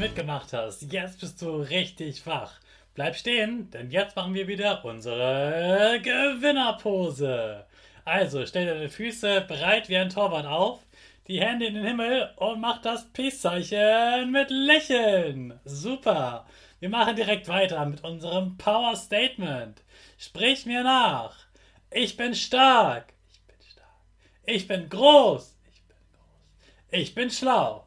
Mitgemacht hast. Jetzt bist du richtig wach. Bleib stehen, denn jetzt machen wir wieder unsere Gewinnerpose. Also stell deine Füße bereit wie ein Torwart auf, die Hände in den Himmel und mach das Peace-Zeichen mit Lächeln. Super. Wir machen direkt weiter mit unserem Power Statement. Sprich mir nach. Ich bin stark. Ich bin stark. Ich bin groß. Ich bin groß. Ich bin schlau.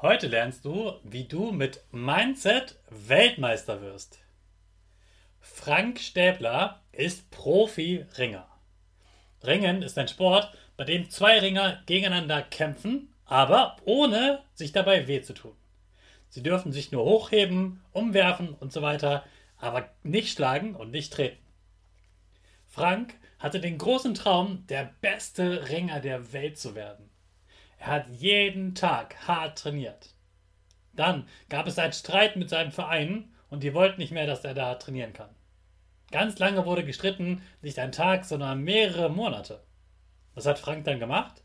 Heute lernst du, wie du mit Mindset Weltmeister wirst. Frank Stäbler ist Profi-Ringer. Ringen ist ein Sport, bei dem zwei Ringer gegeneinander kämpfen, aber ohne sich dabei weh zu tun. Sie dürfen sich nur hochheben, umwerfen und so weiter, aber nicht schlagen und nicht treten. Frank hatte den großen Traum, der beste Ringer der Welt zu werden. Er hat jeden Tag hart trainiert. Dann gab es einen Streit mit seinem Verein und die wollten nicht mehr, dass er da trainieren kann. Ganz lange wurde gestritten, nicht ein Tag, sondern mehrere Monate. Was hat Frank dann gemacht?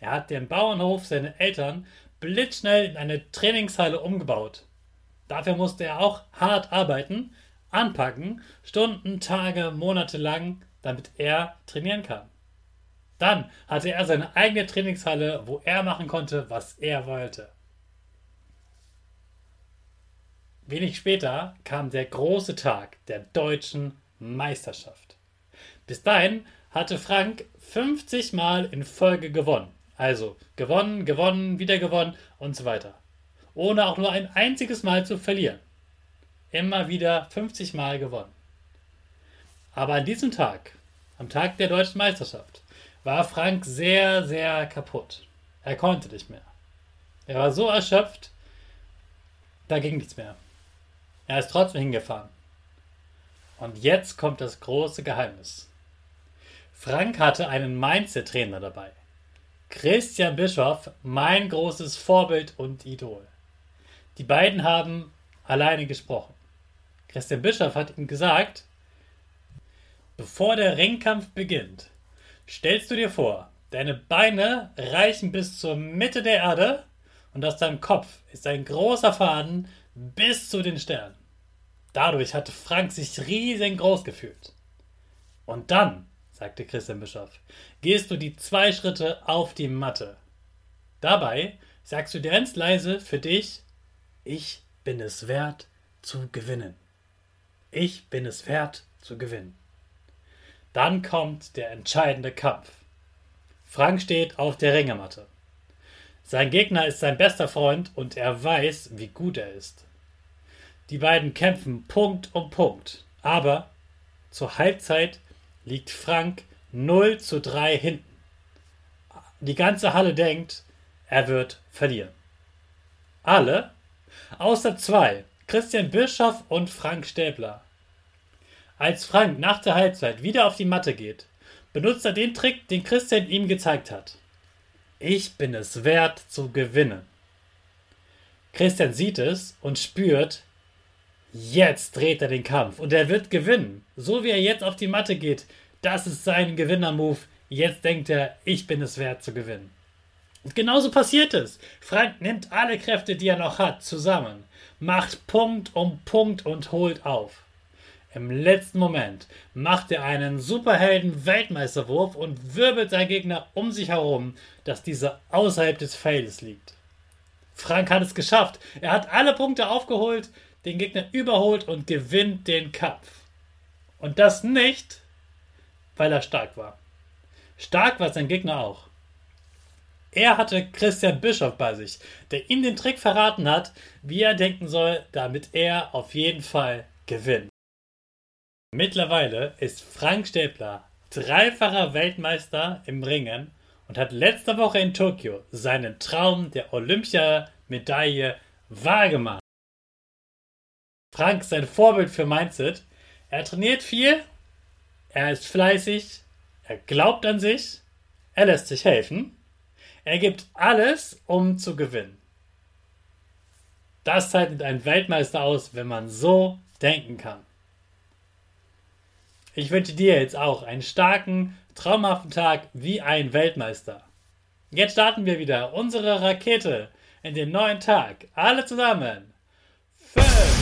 Er hat den Bauernhof seiner Eltern blitzschnell in eine Trainingshalle umgebaut. Dafür musste er auch hart arbeiten, anpacken, Stunden, Tage, Monate lang, damit er trainieren kann. Dann hatte er seine eigene Trainingshalle, wo er machen konnte, was er wollte. Wenig später kam der große Tag der deutschen Meisterschaft. Bis dahin hatte Frank 50 Mal in Folge gewonnen. Also gewonnen, gewonnen, wieder gewonnen und so weiter. Ohne auch nur ein einziges Mal zu verlieren. Immer wieder 50 Mal gewonnen. Aber an diesem Tag, am Tag der deutschen Meisterschaft, war Frank sehr, sehr kaputt. Er konnte nicht mehr. Er war so erschöpft, da ging nichts mehr. Er ist trotzdem hingefahren. Und jetzt kommt das große Geheimnis. Frank hatte einen Mindset-Trainer dabei. Christian Bischoff, mein großes Vorbild und Idol. Die beiden haben alleine gesprochen. Christian Bischoff hat ihm gesagt, bevor der Ringkampf beginnt, Stellst du dir vor, deine Beine reichen bis zur Mitte der Erde und aus deinem Kopf ist ein großer Faden bis zu den Sternen. Dadurch hatte Frank sich riesengroß gefühlt. Und dann, sagte Christian Bischof, gehst du die zwei Schritte auf die Matte. Dabei sagst du dir ganz leise für dich, ich bin es wert zu gewinnen. Ich bin es wert zu gewinnen. Dann kommt der entscheidende Kampf. Frank steht auf der Ringematte. Sein Gegner ist sein bester Freund und er weiß, wie gut er ist. Die beiden kämpfen Punkt um Punkt, aber zur Halbzeit liegt Frank 0 zu 3 hinten. Die ganze Halle denkt, er wird verlieren. Alle, außer zwei, Christian Bischoff und Frank Stäbler. Als Frank nach der Halbzeit wieder auf die Matte geht, benutzt er den Trick, den Christian ihm gezeigt hat. Ich bin es wert zu gewinnen. Christian sieht es und spürt, jetzt dreht er den Kampf und er wird gewinnen. So wie er jetzt auf die Matte geht, das ist sein Gewinner-Move. Jetzt denkt er, ich bin es wert zu gewinnen. Und genauso passiert es. Frank nimmt alle Kräfte, die er noch hat, zusammen, macht Punkt um Punkt und holt auf. Im letzten Moment macht er einen Superhelden-Weltmeisterwurf und wirbelt seinen Gegner um sich herum, dass dieser außerhalb des Feldes liegt. Frank hat es geschafft. Er hat alle Punkte aufgeholt, den Gegner überholt und gewinnt den Kampf. Und das nicht, weil er stark war. Stark war sein Gegner auch. Er hatte Christian Bischof bei sich, der ihm den Trick verraten hat, wie er denken soll, damit er auf jeden Fall gewinnt. Mittlerweile ist Frank Stäbler dreifacher Weltmeister im Ringen und hat letzte Woche in Tokio seinen Traum der Olympiamedaille wahrgemacht. Frank ist ein Vorbild für Mindset. Er trainiert viel, er ist fleißig, er glaubt an sich, er lässt sich helfen er gibt alles, um zu gewinnen. Das zeichnet einen Weltmeister aus, wenn man so denken kann. Ich wünsche dir jetzt auch einen starken, traumhaften Tag wie ein Weltmeister. Jetzt starten wir wieder unsere Rakete in den neuen Tag. Alle zusammen. Fünf.